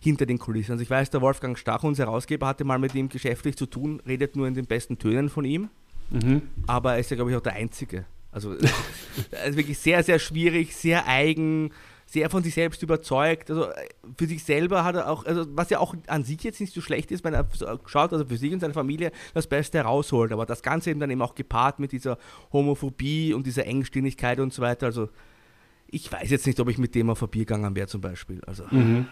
hinter den Kulissen. Also ich weiß, der Wolfgang Stach, unser Herausgeber, hatte mal mit ihm geschäftlich zu tun, redet nur in den besten Tönen von ihm, Mhm. aber er ist ja, glaube ich, auch der Einzige. Also, *laughs* also wirklich sehr, sehr schwierig, sehr eigen, sehr von sich selbst überzeugt. Also äh, für sich selber hat er auch, also was ja auch an sich jetzt nicht so schlecht ist, wenn er schaut, also für sich und seine Familie das Beste herausholt. Aber das Ganze eben dann eben auch gepaart mit dieser Homophobie und dieser Engstirnigkeit und so weiter. Also ich weiß jetzt nicht, ob ich mit dem auf Papier gegangen wäre zum Beispiel. Also Na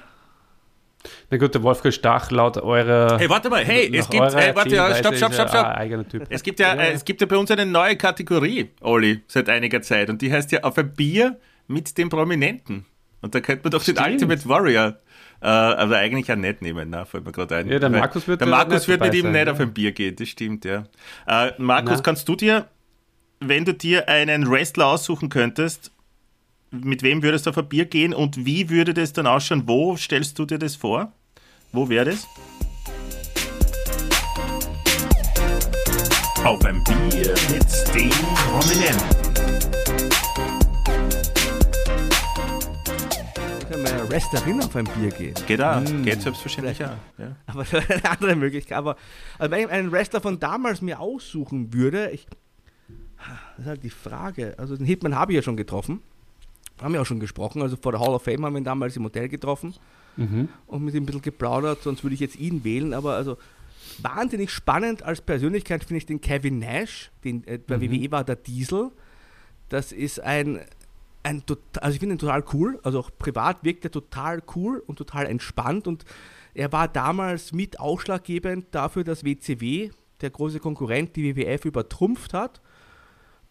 gut, der Wolfgang Stach laut eurer. Hey, warte mal, hey, es gibt, hey, warte, ja, stopp, stopp, stopp, stopp. Es gibt ja, äh, es gibt ja bei uns eine neue Kategorie, Olli, seit einiger Zeit. Und die heißt ja auf ein Bier mit dem Prominenten. Und da könnte man doch den Stimmt. Ultimate Warrior, äh, aber eigentlich ja nicht nehmen, ne? fällt mir gerade ein. Ja, der Markus wird der Markus wird mit ihm sein, nicht ja. auf ein Bier gehen, das stimmt, ja. Äh, Markus, Na. kannst du dir, wenn du dir einen Wrestler aussuchen könntest, mit wem würdest du auf ein Bier gehen und wie würde das dann ausschauen? Wo stellst du dir das vor? Wo wäre das? Auf ein Bier mit dem Prominenten. kann man ja Wrestlerin auf ein Bier gehen. Geht auch, geht selbstverständlich auch. Ja. Aber *laughs* das ist eine andere Möglichkeit. Aber also wenn ich einen Wrestler von damals mir aussuchen würde, ich, das ist halt die Frage. Also den Hitman habe ich ja schon getroffen. Haben wir auch schon gesprochen. Also vor der Hall of Fame haben wir ihn damals im Hotel getroffen und mit ihm ein bisschen geplaudert. Sonst würde ich jetzt ihn wählen. Aber also wahnsinnig spannend als Persönlichkeit finde ich den Kevin Nash. Den, äh, bei WWE war der Diesel. Das ist ein, ein also ich finde ihn total cool. Also auch privat wirkt er total cool und total entspannt. Und er war damals mit ausschlaggebend dafür, dass WCW, der große Konkurrent, die WWF übertrumpft hat.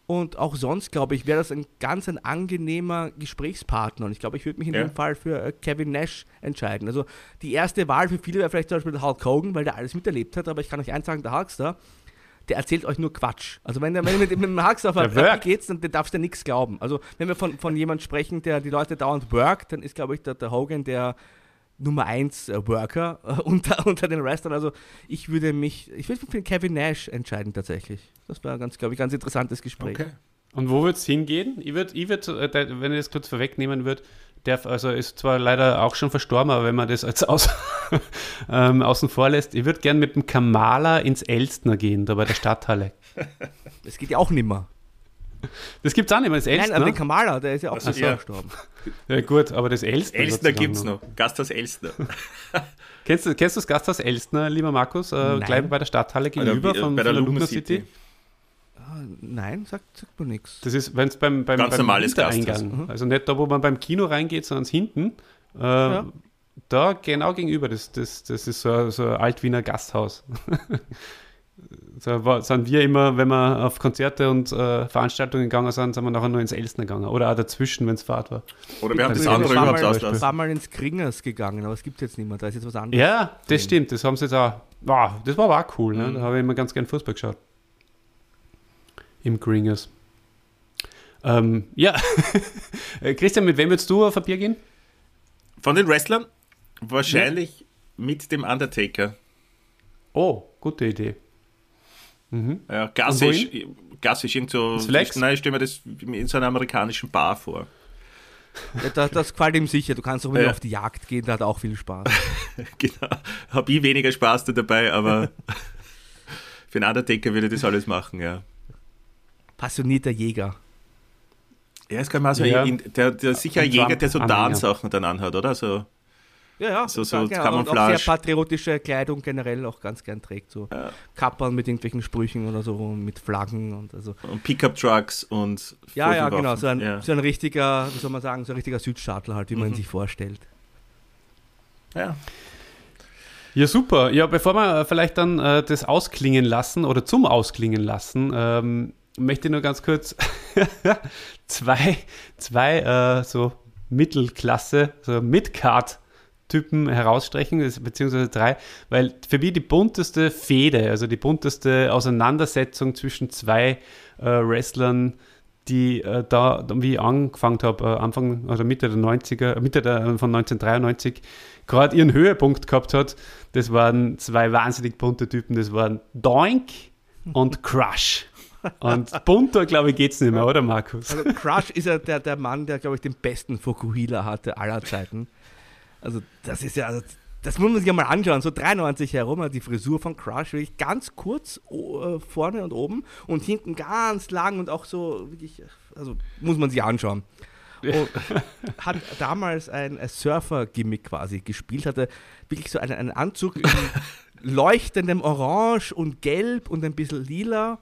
Und auch sonst, glaube ich, wäre das ein ganz ein angenehmer Gesprächspartner. Und ich glaube, ich würde mich in Ja. dem Fall für äh, Kevin Nash entscheiden. Also die erste Wahl für viele wäre vielleicht zum Beispiel der Hulk Hogan, weil der alles miterlebt hat. Aber ich kann euch eins sagen, der Hulkster, der erzählt euch nur Quatsch. Also wenn, der, wenn ihr mit, mit dem Hulkster auf *laughs* Der ein workt. geht, dann darfst du nichts glauben. Also wenn wir von, von jemandem sprechen, der die Leute dauernd workt, dann ist, glaube ich, der, der Hogan der Nummer 1 äh, Worker *laughs* äh, unter, unter den Wrestlern. Also ich würde mich, ich würde mich für Kevin Nash entscheiden tatsächlich. Das war ganz, glaube ich, ganz interessantes Gespräch. Und wo wird es hingehen? Ich würde, ich würd, äh, wenn ich das kurz vorwegnehmen würde, der also ist zwar leider auch schon verstorben, aber wenn man das als aus, *laughs* ähm, außen vor lässt, ich würde gern mit dem Kamala ins Elstner gehen, da bei der Stadthalle. *laughs* Das geht ja auch nimmer. Das gibt es auch nicht mehr, das Nein, Elstner. aber den Kamala, der ist ja auch Also, so ja. gestorben. *laughs* ja, gut, aber das Elstner. Elstner gibt's noch. Gasthaus Elstner. *laughs* Kennst du, kennst du das Gasthaus Elstner, lieber Markus? Äh, Nein. gleich bei der Stadthalle gegenüber wie- von, bei der von Lugner City. Nein, sagt, sagt mir nichts. Das ist, wenn es beim, beim, Ganz beim normales Hintereingang, also nicht da, wo man beim Kino reingeht, sondern hinten, äh, da genau gegenüber, das, das, das ist so, ein- so ein Altwiener Gasthaus. *laughs* so war, sind wir immer, wenn wir auf Konzerte und äh, Veranstaltungen gegangen sind, sind wir nachher nur ins Elstner gegangen. Oder auch dazwischen, wenn es Fahrt war. Oder wir haben Das das andere ich überhaupt mal, auslassen. war mal ins Kringers gegangen, aber es gibt jetzt nicht mehr. Da ist jetzt was anderes. Ja, das stimmt, das haben sie jetzt auch. Wow, das war aber auch cool, ne? Da habe ich immer ganz gern Fußball geschaut. Im Gringers. Ähm, ja. *laughs* Äh, Christian, mit wem würdest du auf ein Bier gehen? Von den Wrestlern? Wahrscheinlich mit dem Undertaker. Oh, gute Idee. Ja, Gas Und ist, irgendwo. Das Flex? Nein, ich stelle mir das in so einer amerikanischen Bar vor. Ja, das, das gefällt ihm sicher. Du kannst auch ihm Ja. auf die Jagd gehen, da hat auch viel Spaß. *laughs* genau. Habe ich weniger Spaß da dabei, aber *laughs* für einen Undertaker würde ich das alles machen, ja. Passionierter Jäger. Er ist gar mal so Ja. in, der, der sicher ein Jäger, der so Anhänger. Tarnsachen dann anhat, oder? So, Ja, ja. So- so ja, genau. Und auch sehr patriotische Kleidung generell auch ganz gern trägt. So Kappern mit irgendwelchen Sprüchen oder so, mit Flaggen und also. und Pickup-Trucks und Ja, ja, genau. So ein, ja. so ein richtiger, wie soll man sagen, so ein richtiger Südstaatler halt, wie man ihn sich vorstellt. ja. Ja, super. Ja, bevor wir vielleicht dann äh, das ausklingen lassen oder zum Ausklingen lassen, ähm, möchte ich nur ganz kurz *laughs* zwei, zwei äh, so Mittelklasse, so Midcard-Typen herausstreichen, das- beziehungsweise drei, weil für mich die bunteste Fehde, also die bunteste Auseinandersetzung zwischen zwei äh, Wrestlern, die äh, da, wie ich angefangen habe, äh, Anfang oder Mitte der 90er, Mitte der, von 1993, gerade ihren Höhepunkt gehabt hat. Das waren zwei wahnsinnig bunte Typen. Das waren Doink und *laughs* Crush. Und bunter, glaube ich, geht's nicht mehr, oder Markus? Also Crush ist ja der, der Mann, der, glaube ich, den besten Fokuhila hatte aller Zeiten. Also das ist ja, also, das muss man sich ja mal anschauen. So 93 herum, die Frisur von Crush, wirklich ganz kurz oh, vorne und oben und hinten ganz lang und auch so wirklich, also muss man sich anschauen. Und hat damals ein, ein Surfer-Gimmick quasi gespielt, hatte wirklich so einen, einen Anzug in leuchtendem Orange und Gelb und ein bisschen lila.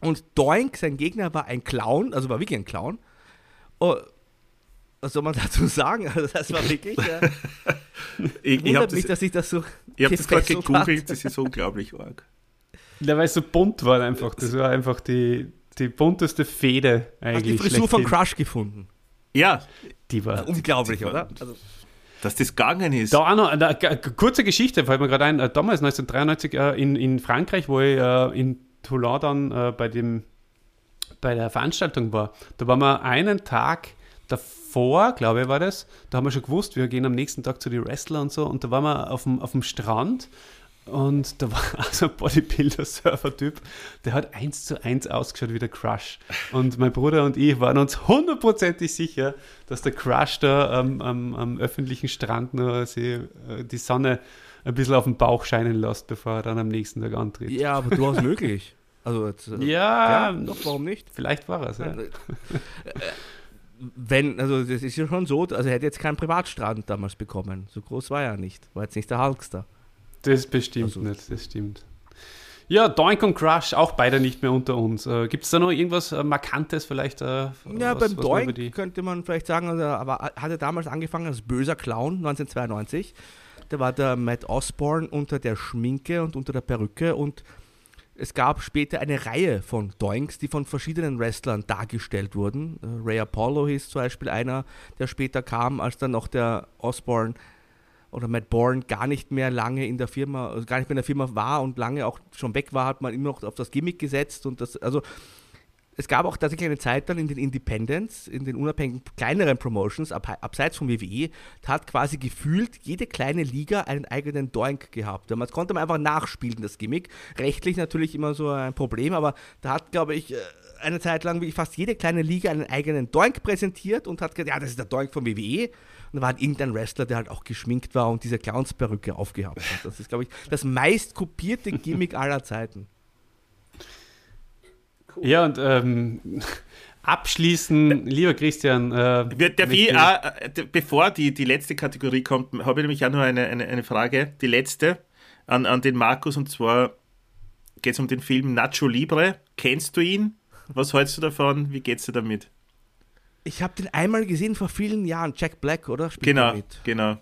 Und Doink, sein Gegner, war ein Clown, also war wirklich ein Clown. Was soll man dazu sagen? *laughs* Also das war wirklich. Äh, *laughs* Ich, ich habe mich, das, dass ich das so. ich hab das gerade *laughs* gegoogelt, hat. das ist unglaublich arg. Ja, weil es so bunt war einfach. Das war einfach die, die bunteste Hast eigentlich. die Frisur von. Crush gefunden. Ja, Die war. Unglaublich, die war- oder? Also, dass das gegangen ist. Da auch noch eine, eine kurze Geschichte, fällt mir gerade ein. Äh, Damals, 1993, äh, in, in Frankreich, wo ich in Toulon dann bei, dem, bei der Veranstaltung war, da waren wir einen Tag davor, glaube ich, war das. Da haben wir schon gewusst, wir gehen am nächsten Tag zu den Wrestler und so. Und da waren wir auf dem, auf dem Strand und da war *laughs* also ein Bodybuilder-Surfer-Typ, der hat eins zu eins ausgeschaut wie der Crush. Und mein Bruder und ich waren uns hundertprozentig sicher, dass der Crush da am, am, am öffentlichen Strand nur sie, äh, die Sonne ein bisschen auf den Bauch scheinen lässt, bevor er dann am nächsten Tag antritt. ja, aber durchaus möglich. Also, jetzt, äh, Ja, ja, doch, warum nicht? vielleicht war es. Ja. Wenn, also das ist ja schon so, also er hätte jetzt keinen Privatstrand damals bekommen. So groß war er nicht. War jetzt nicht der Hulkster. Das bestimmt Also- nicht, das stimmt. Ja, Doink und Crush, auch beide nicht mehr unter uns. Äh, Gibt es da noch irgendwas äh, Markantes vielleicht? Äh, Ja, was- beim was Doink die- könnte man vielleicht sagen, also, aber hatte damals angefangen als böser Clown 1992. Da war der Matt Osborne unter der Schminke und unter der Perücke und es gab später eine Reihe von Doinks, die von verschiedenen Wrestlern dargestellt wurden. Äh, Ray Apollo hieß zum Beispiel einer, der später kam, als dann noch der Osborne oder Matt Bourne gar nicht mehr lange in der Firma, also gar nicht mehr in der Firma war und lange auch schon weg war, hat man immer noch auf das Gimmick gesetzt und das, also es gab auch tatsächlich eine Zeit dann in den Independents, in den unabhängigen kleineren Promotions, ab, abseits vom WWE, da hat quasi gefühlt jede kleine Liga einen eigenen Doink gehabt. Das konnte man einfach nachspielen, das Gimmick. Rechtlich natürlich immer so ein Problem, aber da hat, glaube ich, äh, eine Zeit lang wirklich fast jede kleine Liga einen eigenen Doink präsentiert und hat gesagt, ja, das ist der Doink vom WWE. Und da war irgendein Wrestler, der halt auch geschminkt war und diese Clownsperücke aufgehabt hat. Das ist, glaube ich, das meist kopierte Gimmick aller Zeiten. Ja, und ähm, *laughs* abschließen, lieber Christian. Äh, Wird der wie, äh, bevor die, die letzte Kategorie kommt, habe ich nämlich auch noch eine, eine, eine Frage, die letzte, an, an den Markus, und zwar geht es um den Film Nacho Libre. Kennst du ihn? Was hältst du davon? Wie geht's dir damit? Ich habe den einmal gesehen vor vielen Jahren, Jack Black, oder? Spielt Genau, mit. genau.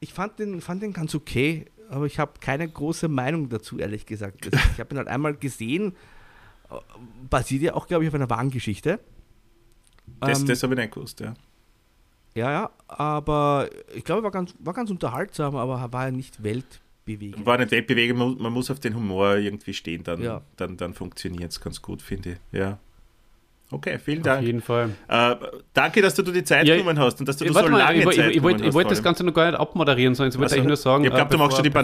Ich fand den, fand den ganz okay, aber ich habe keine große Meinung dazu, ehrlich gesagt. Also ich habe ihn halt einmal gesehen, basiert ja auch, glaube ich, auf einer wahren Geschichte. Das, Ähm, das habe ich nicht gewusst, ja. ja, ja, aber ich glaube, war ganz, war ganz unterhaltsam, aber war ja nicht weltbewegend. War nicht Weltbewegung, man muss auf den Humor irgendwie stehen, dann, Ja. dann, dann funktioniert es ganz gut, finde ich. Ja. Okay, vielen Auf Dank. jeden Fall. Äh, danke, dass du dir die Zeit Ja, genommen hast und dass du Ich, so mal, lange ich, ich, Zeit ich, ich ich wollte das Ganze noch gar nicht abmoderieren, sondern ich wollte Also, eigentlich nur sagen. Ich glaube, du äh, machst schon die bevor-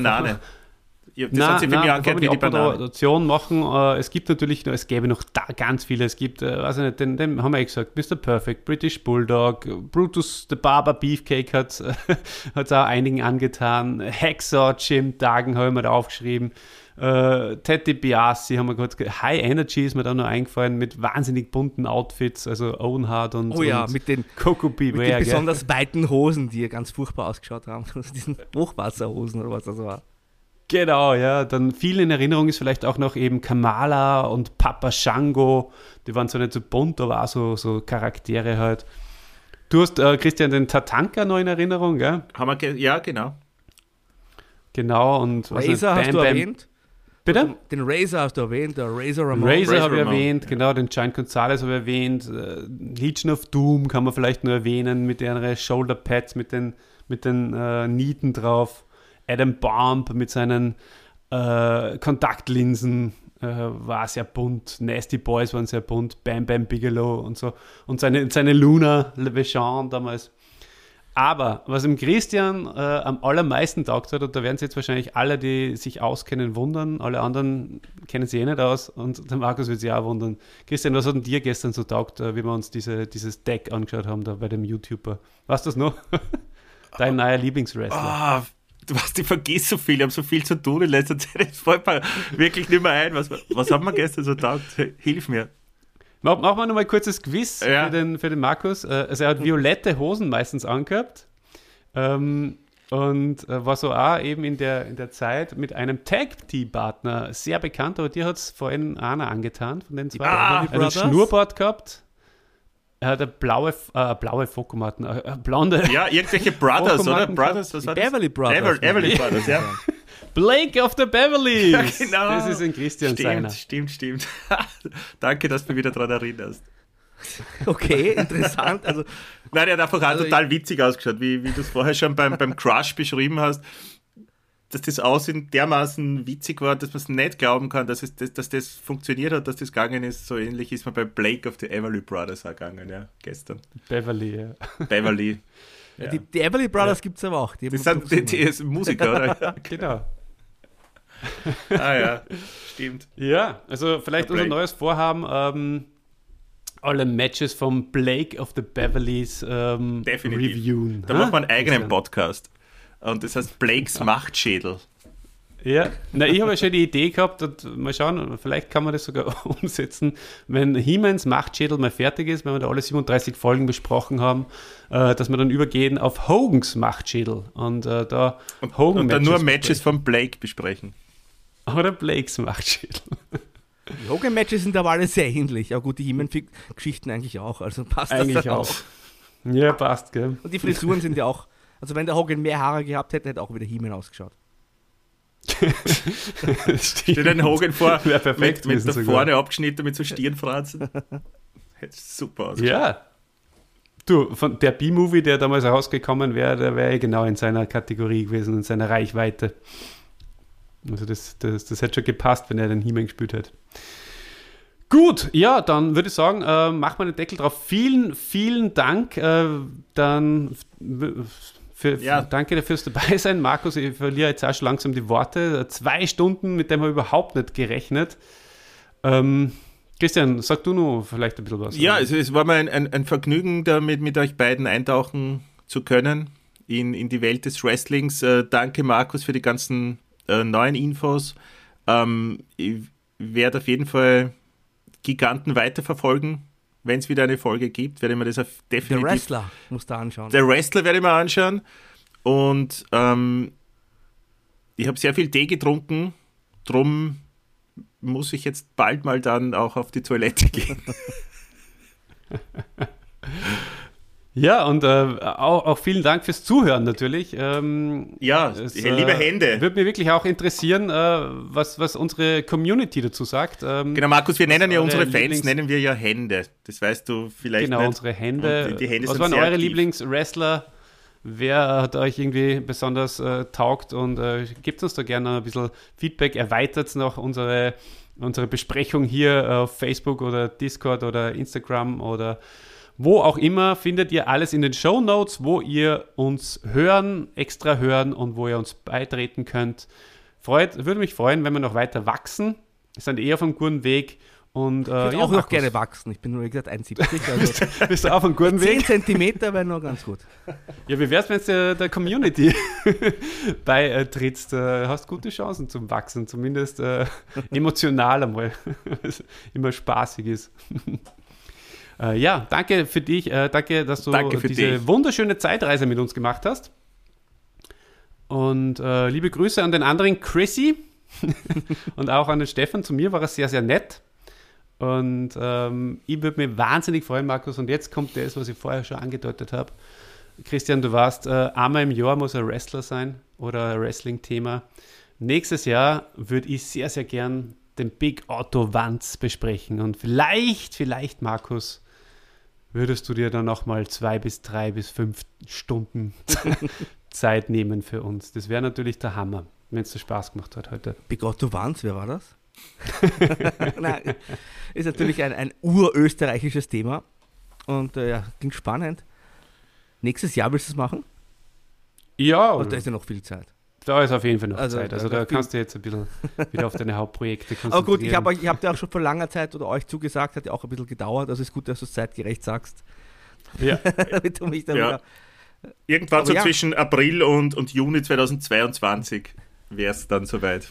Banane. Ja, Das Nein, nein, bevor wir die die. Abmoderation machen, äh, es gibt natürlich, noch- es gäbe noch da ganz viele. Es gibt, äh, weiß ich nicht, den, den haben wir eh gesagt, Mr. Perfect, British Bulldog, Brutus the Barber Beefcake hat es *laughs* auch einigen angetan. Hacksaw Jim Dagen habe ich mir da aufgeschrieben. Äh, Teddy Biassi haben wir kurz High Energy ist mir da noch eingefallen mit wahnsinnig bunten Outfits, also Owenhard und, Oh ja, und mit den, Coco mit den gell? besonders weiten Hosen, die ja ganz furchtbar ausgeschaut haben. Also *laughs* diesen Hochwasserhosen oder was das war. Genau, ja. Dann viel in Erinnerung ist vielleicht auch noch eben Kamala und Papa Shango. Die waren zwar nicht so bunt, aber auch so, so Charaktere halt. Du hast, äh, Christian, den Tatanka noch in Erinnerung, gell? Haben wir ge ja, genau. Genau. Und was Razor hast Bam du Bam- erwähnt? Bitte? Den Razor hast du erwähnt, der Razor Ramon. Razor Razor habe ich erwähnt, genau, den Giant Gonzalez habe ich erwähnt. Äh, Legion of Doom kann man vielleicht nur erwähnen, mit ihren Shoulder Pads, mit den, mit den äh, Nieten drauf. Adam Bomb mit seinen äh, Kontaktlinsen äh, war sehr bunt. Nasty Boys waren sehr bunt. Bam Bam Bigelow und so. Und seine, seine Luna Levechon damals. Aber was im Christian äh, am allermeisten taugt hat, und da werden sich jetzt wahrscheinlich alle, die sich auskennen, wundern, alle anderen kennen sich eh nicht aus und der Markus wird sich auch wundern. Christian, was hat denn dir gestern so taugt, äh, wie wir uns diese, dieses Deck angeschaut haben da bei dem YouTuber? Weißt du das noch? *laughs* Dein neuer Lieblingswrestler. Ah, du weißt, ich vergesse so viel, ich habe so viel zu tun in letzter Zeit. Es fällt mir wirklich nicht mehr ein. Was, was haben wir gestern so taugt? Hilf mir. Mach- Machen wir nochmal ein kurzes Quiz Ja. für, den, für den Markus. Äh, Also er hat violette Hosen meistens angehabt ähm, und äh, war so auch eben in der, in der Zeit mit einem Tag-Team-Partner sehr bekannt, aber dir hat es vorhin einer angetan von den zwei. Ah, hat ein Brothers? Schnurrbart gehabt. Er hat eine blaue, äh, blaue Fokumatten, äh, äh, blonde. Ja, irgendwelche Brothers, oder? Brothers, was war das? Beverly Brothers. Ever, Everly Brothers, ja. *laughs* Blake of the Beverlys. Ja, genau. Das ist ein Christian seiner. Stimmt, stimmt, stimmt. *laughs* Danke, dass du mich wieder daran erinnerst. *laughs* Okay, interessant. Also, Nein, der hat einfach auch Also total witzig ausgeschaut, wie, wie du es vorher schon beim, beim Crush beschrieben hast, dass das Aussehen dermaßen witzig war, dass man es nicht glauben kann, dass, es, dass, dass das funktioniert hat, dass das gegangen ist. So ähnlich ist man bei Blake of the Everly Brothers auch gegangen, ja, gestern. Beverly, ja. Beverly. *laughs* Ja. die, die Everly Brothers gibt es aber auch. Die Das sind die, die Musiker, oder? *laughs* Ja. *laughs* Genau. Ah ja, stimmt. Ja, also vielleicht unser neues Vorhaben, ähm, alle Matches vom Blake of the Beverlys ähm, Definitiv. reviewen. Da ha? machen wir einen eigenen? Podcast. Und das heißt Blakes Machtschädel. Ja, na, ich habe ja schon die Idee gehabt und mal schauen, vielleicht kann man das sogar *laughs* umsetzen, wenn He-Mans Machtschädel mal fertig ist, wenn wir da alle 37 Folgen besprochen haben, äh, dass wir dann übergehen auf Hogans Machtschädel und äh, da Hogan Und dann nur Matches Matches von Blake besprechen. besprechen. oder Blakes Machtschädel. Die Hogan-Matches sind aber alle sehr ähnlich. Aber gut, die He-Man-Geschichten eigentlich auch. Also passt Eigentlich das dann auch. Ja, passt, gell? Und die Frisuren sind ja auch. Also wenn der Hogan mehr Haare gehabt hätte, hätte auch wieder He-Man ausgeschaut. Steht ein Hogan vor, Wäre perfekt mit, mit gewesen da sogar. vorne abgeschnitten mit so Stirnfransen. *laughs* Hätte super ausgeschaut. Ja. Du, von der B-Movie, der damals rausgekommen wäre, der wäre genau in seiner Kategorie gewesen, in seiner Reichweite. Also das, das, das hätte schon gepasst, wenn er den He-Man gespielt hätte. Gut, ja, dann würde ich sagen, äh, machen wir den Deckel drauf. Vielen, vielen Dank. Äh, dann für, Ja. danke dir fürs Dabeisein, Markus. Ich verliere jetzt auch schon langsam die Worte. Zwei Stunden, mit dem habe ich überhaupt nicht gerechnet. Ähm, Christian, sag du nur vielleicht ein bisschen was. Ja, es, es war mir ein, ein, ein Vergnügen, damit mit euch beiden eintauchen zu können in, in die Welt des Wrestlings. Äh, danke, Markus, für die ganzen äh, neuen Infos. Ähm, ich werde auf jeden Fall Giganten weiterverfolgen. Wenn es wieder eine Folge gibt, werde ich mir das auf Der definitiv Wrestler musst du anschauen. Der Wrestler werde ich mir anschauen. Und ähm, ich habe sehr viel Tee getrunken. Drum muss ich jetzt bald mal dann auch auf die Toilette *laughs* gehen. *laughs* Ja, und äh, auch, auch vielen Dank fürs Zuhören natürlich. Ähm, Ja, es, liebe Hände. Würde mich wirklich auch interessieren, äh, was, was unsere Community dazu sagt. Ähm, Genau, Markus, wir nennen ja unsere Fans, Lieblings- nennen wir ja Hände. Das weißt du vielleicht genau, nicht. unsere Hände. Und die Hände was waren eure. Lieblingswrestler? Wer hat euch irgendwie besonders äh, taugt? Und äh, gebt uns da gerne ein bisschen Feedback. Erweitert noch unsere, unsere Besprechung hier auf Facebook oder Discord oder Instagram oder wo auch immer. Findet ihr alles in den Show Notes, wo ihr uns hören, extra hören und wo ihr uns beitreten könnt. Freut, würde mich freuen, wenn wir noch weiter wachsen. Wir sind eher auf einem guten Weg. Und, äh, Ich würde auch noch gerne wachsen. Ich bin nur, wie gesagt, 1,70. *laughs* Also Bist du auf einem guten 10 Weg? Zentimeter wäre noch ganz gut. Ja, wie wär's, wenn du der, der Community *laughs* beitrittst? Äh, hast gute Chancen zum Wachsen, zumindest äh, *laughs* emotional einmal. Immer spaßig ist. Äh, ja, danke für dich. Äh, danke, dass du Danke diese dich. wunderschöne Zeitreise mit uns gemacht hast. Und äh, liebe Grüße an den anderen Chrissy *laughs* und auch an den Stefan. Zu mir war er sehr, sehr nett. Und ähm, ich würde mich wahnsinnig freuen, Markus. Und jetzt kommt das, was ich vorher schon angedeutet habe. Christian, du warst, äh, einmal im Jahr muss ein Wrestler sein oder ein Wrestling-Thema. Nächstes Jahr würde ich sehr, sehr gern den Big Otto Wanz besprechen. Und vielleicht, vielleicht, Markus, würdest du dir dann nochmal zwei bis drei bis fünf Stunden *laughs* Zeit nehmen für uns. Das wäre natürlich der Hammer, wenn es dir Spaß gemacht hat heute. Bigotto Wanz, wer war das? *laughs* *laughs* Nein, ist natürlich ein, ein urösterreichisches Thema. Und äh, ja, klingt spannend. Nächstes Jahr willst du es machen? Ja, Oder da ist ja noch viel Zeit. Da ist auf jeden Fall noch Also, Zeit. Also da- da kannst du jetzt ein bisschen wieder auf deine Hauptprojekte konzentrieren. *laughs* Aber gut, ich habe ich hab dir auch schon vor langer Zeit oder euch zugesagt, hat ja auch ein bisschen gedauert. Also ist gut, dass du es zeitgerecht sagst. Ja. *laughs* Damit du mich dann Ja. wieder. Irgendwann Aber so ja. zwischen April und, und Juni 2022 wäre es dann soweit.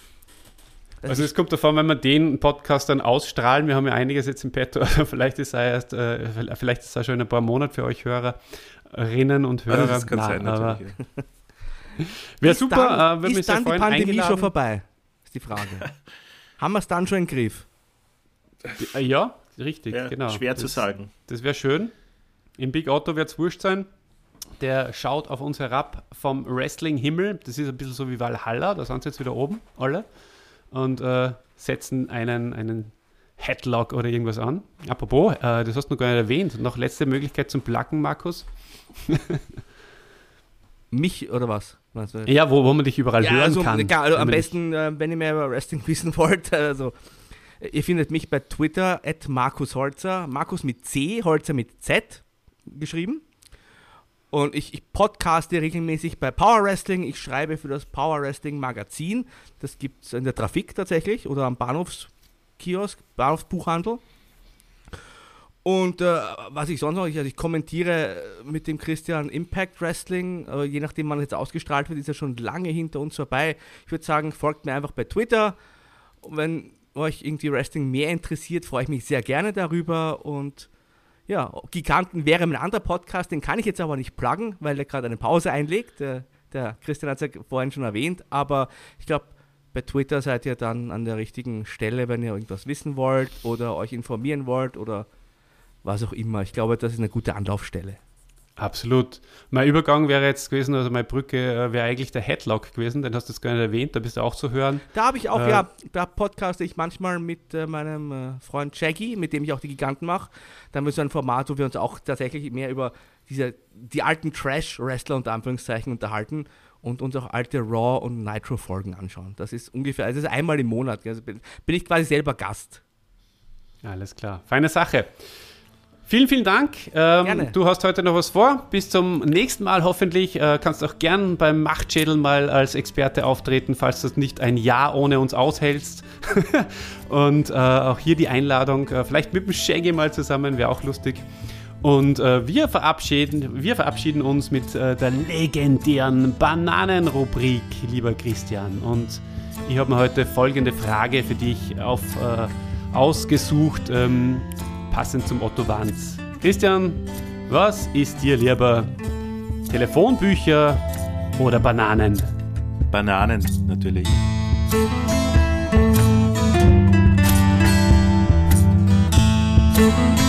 Also es kommt davon, wenn wir den Podcast dann ausstrahlen, wir haben ja einiges jetzt im Petto, *laughs* also vielleicht ist er erst, äh, vielleicht ist er schon in ein paar Monaten für euch Hörerinnen und Hörer. Also das kann Nein, sein, aber natürlich. Wäre Ist super, dann, äh, würde mich ist sehr dann die freuen. Pandemie eingeladen. schon vorbei? Ist die Frage. *laughs* Haben wir es dann schon im Griff? Äh, Ja, richtig, Ja, genau. Schwer zu das, sagen. Das wäre schön. Im Big Otto wird es wurscht sein. Der schaut auf uns herab vom Wrestling-Himmel. Das ist ein bisschen so wie Valhalla, da sind sie jetzt wieder oben, alle. Und äh, setzen einen, einen Headlock oder irgendwas an. Apropos, äh, das hast du noch gar nicht erwähnt. Noch letzte Möglichkeit zum Placken, Markus. *laughs* Mich oder was? Ja, wo, wo man dich überall Ja, hören also, kann. egal, also am besten, äh, wenn ihr mehr über Wrestling *laughs* wissen wollt, also ihr findet mich bei Twitter at Markus Holzer, Markus mit C, Holzer mit Z geschrieben. Und ich, ich podcaste regelmäßig bei Power Wrestling. Ich schreibe für das Power Wrestling Magazin. Das gibt es in der Trafik tatsächlich oder am Bahnhofskiosk, Bahnhofsbuchhandel. Und äh, was ich sonst noch, ich, also ich kommentiere äh, mit dem Christian Impact Wrestling, äh, je nachdem wann jetzt ausgestrahlt wird, ist er schon lange hinter uns vorbei. Ich würde sagen, folgt mir einfach bei Twitter. Und wenn euch irgendwie Wrestling mehr interessiert, freue ich mich sehr gerne darüber. Und ja, Giganten wäre mein anderer Podcast, den kann ich jetzt aber nicht pluggen, weil er gerade eine Pause einlegt. Der, der Christian hat es ja vorhin schon erwähnt, aber ich glaube, bei Twitter seid ihr dann an der richtigen Stelle, wenn ihr irgendwas wissen wollt oder euch informieren wollt oder was auch immer. Ich glaube, das ist eine gute Anlaufstelle. Absolut. Mein Übergang wäre jetzt gewesen, also meine Brücke äh, wäre eigentlich der Headlock gewesen, den hast du jetzt gar nicht erwähnt, da bist du auch zu hören. Da habe ich auch, Äh, ja, da podcaste ich manchmal mit äh, meinem äh, Freund Shaggy, mit dem ich auch die Giganten mache. Da haben wir so ein Format, wo wir uns auch tatsächlich mehr über diese, die alten Trash-Wrestler unter Anführungszeichen unterhalten und uns auch alte Raw- und Nitro-Folgen anschauen. Das ist ungefähr, also das ist einmal im Monat. Also bin, bin ich quasi selber Gast. Alles klar. Feine Sache. Vielen, vielen Dank. Ähm, Gerne. Du hast heute noch was vor. Bis zum nächsten Mal hoffentlich. Äh, kannst auch gern beim Machtschädel mal als Experte auftreten, falls du es nicht ein Jahr ohne uns aushältst. *laughs* Und äh, auch hier die Einladung, äh, vielleicht mit dem Shaggy mal zusammen, wäre auch lustig. Und äh, wir, verabschieden, wir verabschieden uns mit äh, der legendären Bananenrubrik, lieber Christian. Und ich habe mir heute folgende Frage für dich auf, äh, ausgesucht, ähm, passend zum Otto Wanz. Christian, was ist dir lieber? Telefonbücher oder Bananen? Bananen natürlich. Thank